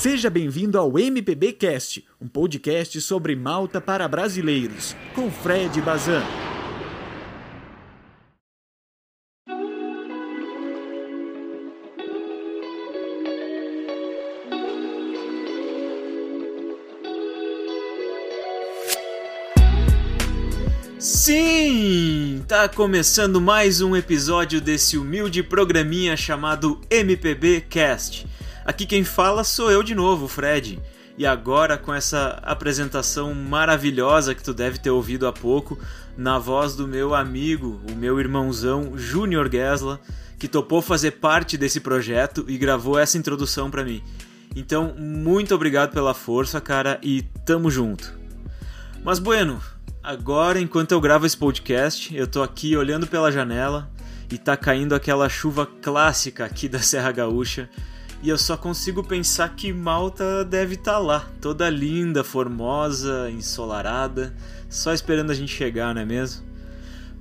Seja bem-vindo ao MPB Cast, um podcast sobre Malta para brasileiros, com Fred Bazan. Sim! Tá começando mais um episódio desse humilde programinha chamado MPB Cast. Aqui quem fala sou eu de novo, Fred. E agora com essa apresentação maravilhosa que tu deve ter ouvido há pouco, na voz do meu amigo, o meu irmãozão Júnior Gesla, que topou fazer parte desse projeto e gravou essa introdução para mim. Então, muito obrigado pela força, cara, e tamo junto. Mas bueno, Agora, enquanto eu gravo esse podcast, eu tô aqui olhando pela janela e tá caindo aquela chuva clássica aqui da Serra Gaúcha. E eu só consigo pensar que Malta deve estar tá lá, toda linda, formosa, ensolarada, só esperando a gente chegar, não é mesmo?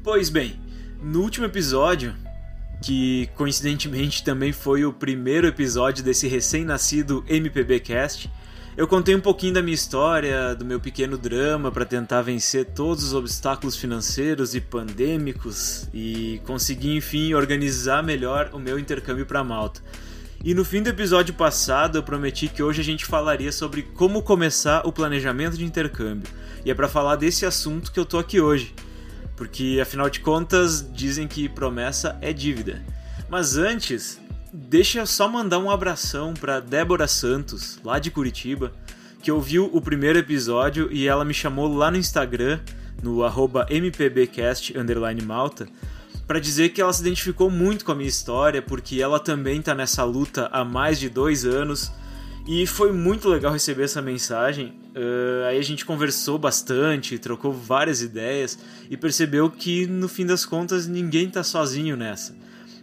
Pois bem, no último episódio, que coincidentemente também foi o primeiro episódio desse recém-nascido MPB Cast, eu contei um pouquinho da minha história, do meu pequeno drama para tentar vencer todos os obstáculos financeiros e pandêmicos e conseguir enfim organizar melhor o meu intercâmbio para Malta. E no fim do episódio passado eu prometi que hoje a gente falaria sobre como começar o planejamento de intercâmbio. E é para falar desse assunto que eu tô aqui hoje. Porque afinal de contas dizem que promessa é dívida. Mas antes, Deixa eu só mandar um abração para Débora Santos, lá de Curitiba, que ouviu o primeiro episódio e ela me chamou lá no Instagram, no mpbcast_malta, para dizer que ela se identificou muito com a minha história, porque ela também está nessa luta há mais de dois anos. E foi muito legal receber essa mensagem. Uh, aí a gente conversou bastante, trocou várias ideias e percebeu que no fim das contas ninguém está sozinho nessa.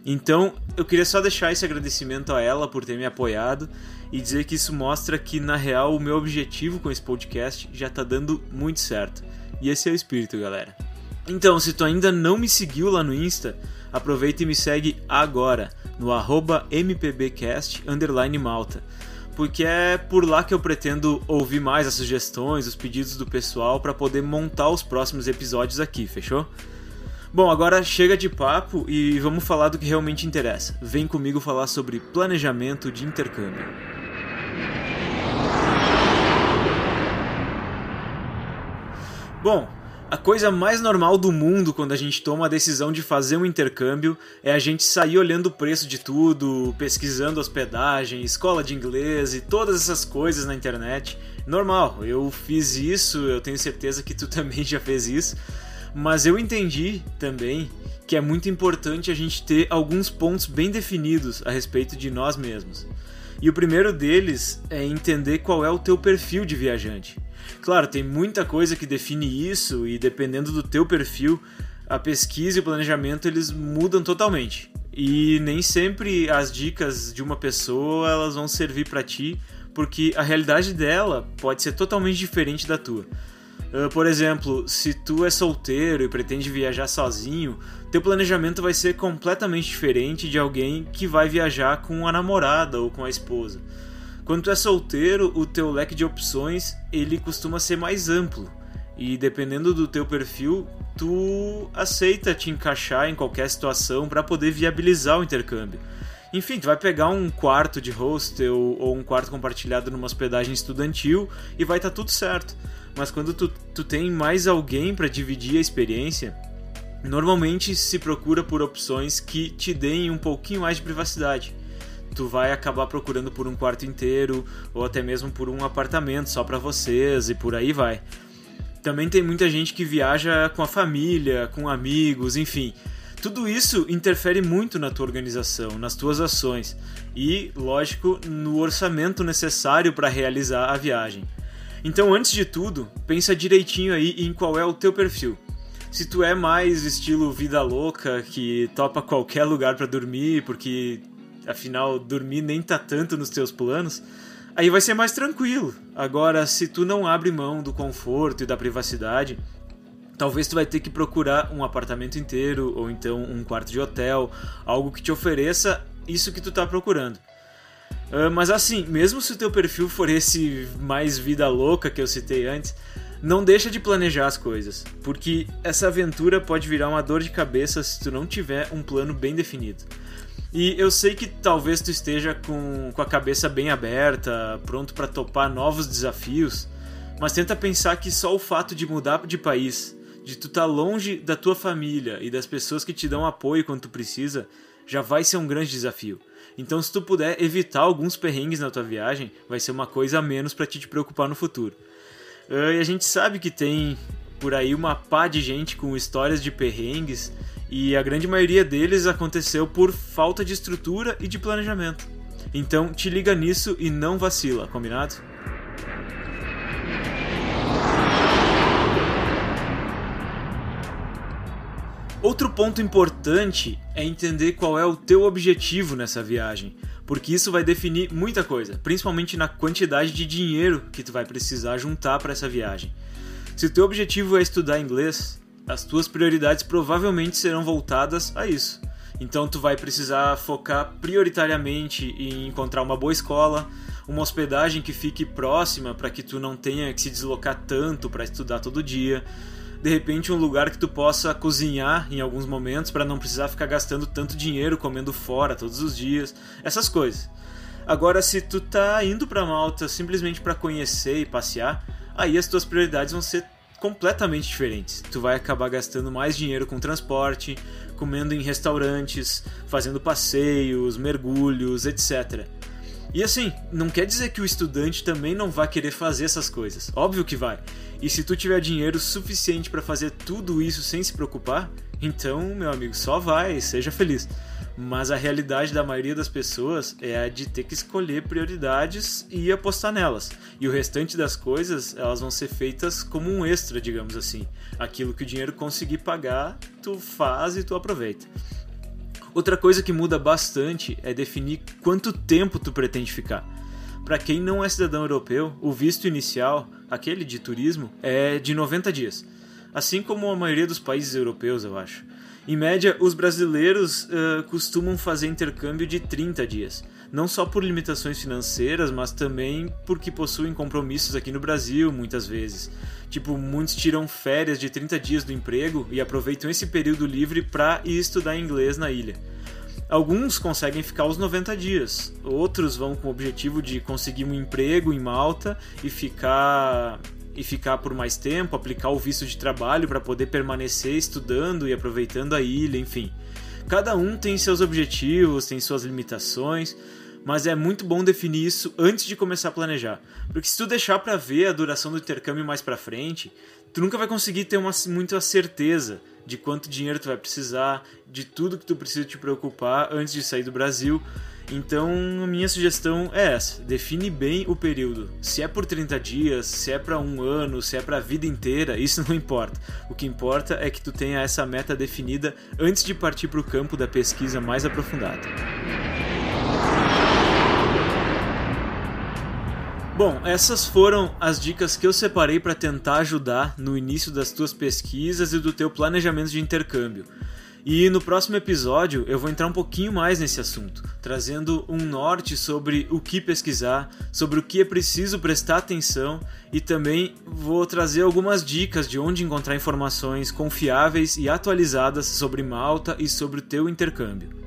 Então, eu queria só deixar esse agradecimento a ela por ter me apoiado e dizer que isso mostra que, na real, o meu objetivo com esse podcast já tá dando muito certo. E esse é o espírito, galera. Então, se tu ainda não me seguiu lá no Insta, aproveita e me segue agora, no mpbcast malta. Porque é por lá que eu pretendo ouvir mais as sugestões, os pedidos do pessoal para poder montar os próximos episódios aqui, fechou? Bom, agora chega de papo e vamos falar do que realmente interessa. Vem comigo falar sobre planejamento de intercâmbio. Bom, a coisa mais normal do mundo quando a gente toma a decisão de fazer um intercâmbio é a gente sair olhando o preço de tudo, pesquisando hospedagem, escola de inglês e todas essas coisas na internet. Normal, eu fiz isso, eu tenho certeza que tu também já fez isso. Mas eu entendi também que é muito importante a gente ter alguns pontos bem definidos a respeito de nós mesmos. E o primeiro deles é entender qual é o teu perfil de viajante. Claro, tem muita coisa que define isso e dependendo do teu perfil, a pesquisa e o planejamento eles mudam totalmente. E nem sempre as dicas de uma pessoa elas vão servir para ti, porque a realidade dela pode ser totalmente diferente da tua. Uh, por exemplo, se tu é solteiro e pretende viajar sozinho, teu planejamento vai ser completamente diferente de alguém que vai viajar com a namorada ou com a esposa. Quando tu é solteiro, o teu leque de opções ele costuma ser mais amplo e dependendo do teu perfil, tu aceita te encaixar em qualquer situação para poder viabilizar o intercâmbio. Enfim, tu vai pegar um quarto de hostel ou um quarto compartilhado numa hospedagem estudantil e vai estar tá tudo certo. Mas quando tu, tu tem mais alguém para dividir a experiência, normalmente se procura por opções que te deem um pouquinho mais de privacidade. Tu vai acabar procurando por um quarto inteiro ou até mesmo por um apartamento só para vocês e por aí vai. Também tem muita gente que viaja com a família, com amigos, enfim. Tudo isso interfere muito na tua organização, nas tuas ações e, lógico, no orçamento necessário para realizar a viagem. Então, antes de tudo, pensa direitinho aí em qual é o teu perfil. Se tu é mais estilo vida louca, que topa qualquer lugar para dormir, porque afinal dormir nem tá tanto nos teus planos, aí vai ser mais tranquilo. Agora, se tu não abre mão do conforto e da privacidade, talvez tu vai ter que procurar um apartamento inteiro ou então um quarto de hotel, algo que te ofereça isso que tu tá procurando. Uh, mas assim, mesmo se o teu perfil for esse mais vida louca que eu citei antes, não deixa de planejar as coisas, porque essa aventura pode virar uma dor de cabeça se tu não tiver um plano bem definido. E eu sei que talvez tu esteja com, com a cabeça bem aberta, pronto para topar novos desafios, mas tenta pensar que só o fato de mudar de país, de tu estar tá longe da tua família e das pessoas que te dão apoio quando tu precisa, já vai ser um grande desafio. Então, se tu puder evitar alguns perrengues na tua viagem, vai ser uma coisa a menos para te, te preocupar no futuro. Uh, e a gente sabe que tem por aí uma pá de gente com histórias de perrengues e a grande maioria deles aconteceu por falta de estrutura e de planejamento. Então te liga nisso e não vacila, combinado? Outro ponto importante é entender qual é o teu objetivo nessa viagem, porque isso vai definir muita coisa, principalmente na quantidade de dinheiro que tu vai precisar juntar para essa viagem. Se o teu objetivo é estudar inglês, as tuas prioridades provavelmente serão voltadas a isso. Então tu vai precisar focar prioritariamente em encontrar uma boa escola, uma hospedagem que fique próxima para que tu não tenha que se deslocar tanto para estudar todo dia. De repente um lugar que tu possa cozinhar em alguns momentos para não precisar ficar gastando tanto dinheiro comendo fora todos os dias, essas coisas. Agora se tu tá indo para Malta simplesmente para conhecer e passear, aí as tuas prioridades vão ser completamente diferentes. Tu vai acabar gastando mais dinheiro com transporte, comendo em restaurantes, fazendo passeios, mergulhos, etc. E assim, não quer dizer que o estudante também não vai querer fazer essas coisas. Óbvio que vai. E se tu tiver dinheiro suficiente para fazer tudo isso sem se preocupar, então, meu amigo, só vai, seja feliz mas a realidade da maioria das pessoas é a de ter que escolher prioridades e apostar nelas. E o restante das coisas, elas vão ser feitas como um extra, digamos assim. Aquilo que o dinheiro conseguir pagar, tu faz e tu aproveita. Outra coisa que muda bastante é definir quanto tempo tu pretende ficar. Para quem não é cidadão europeu, o visto inicial, aquele de turismo, é de 90 dias. Assim como a maioria dos países europeus, eu acho. Em média, os brasileiros uh, costumam fazer intercâmbio de 30 dias, não só por limitações financeiras, mas também porque possuem compromissos aqui no Brasil muitas vezes. Tipo, muitos tiram férias de 30 dias do emprego e aproveitam esse período livre para estudar inglês na ilha. Alguns conseguem ficar os 90 dias, outros vão com o objetivo de conseguir um emprego em Malta e ficar e ficar por mais tempo, aplicar o visto de trabalho para poder permanecer estudando e aproveitando a ilha, enfim. Cada um tem seus objetivos, tem suas limitações, mas é muito bom definir isso antes de começar a planejar, porque se tu deixar para ver a duração do intercâmbio mais para frente, tu nunca vai conseguir ter uma muita certeza de quanto dinheiro tu vai precisar, de tudo que tu precisa te preocupar antes de sair do Brasil. Então, minha sugestão é essa: define bem o período. Se é por 30 dias, se é para um ano, se é para a vida inteira, isso não importa. O que importa é que tu tenha essa meta definida antes de partir para o campo da pesquisa mais aprofundada. Bom, essas foram as dicas que eu separei para tentar ajudar no início das tuas pesquisas e do teu planejamento de intercâmbio. E no próximo episódio eu vou entrar um pouquinho mais nesse assunto, trazendo um norte sobre o que pesquisar, sobre o que é preciso prestar atenção e também vou trazer algumas dicas de onde encontrar informações confiáveis e atualizadas sobre Malta e sobre o teu intercâmbio.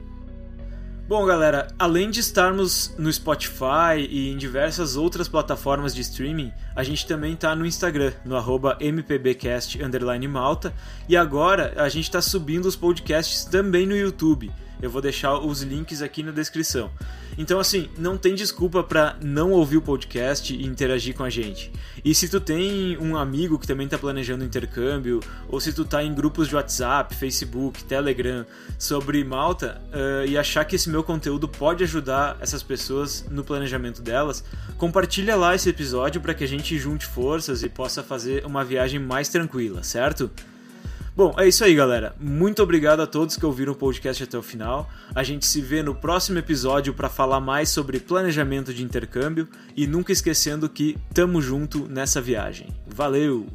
Bom, galera, além de estarmos no Spotify e em diversas outras plataformas de streaming, a gente também está no Instagram, no mpbcast_malta, e agora a gente está subindo os podcasts também no YouTube. Eu vou deixar os links aqui na descrição. Então, assim, não tem desculpa para não ouvir o podcast e interagir com a gente. E se tu tem um amigo que também está planejando intercâmbio, ou se tu tá em grupos de WhatsApp, Facebook, Telegram sobre Malta uh, e achar que esse meu conteúdo pode ajudar essas pessoas no planejamento delas, compartilha lá esse episódio para que a gente junte forças e possa fazer uma viagem mais tranquila, certo? Bom, é isso aí, galera. Muito obrigado a todos que ouviram o podcast até o final. A gente se vê no próximo episódio para falar mais sobre planejamento de intercâmbio e nunca esquecendo que tamo junto nessa viagem. Valeu!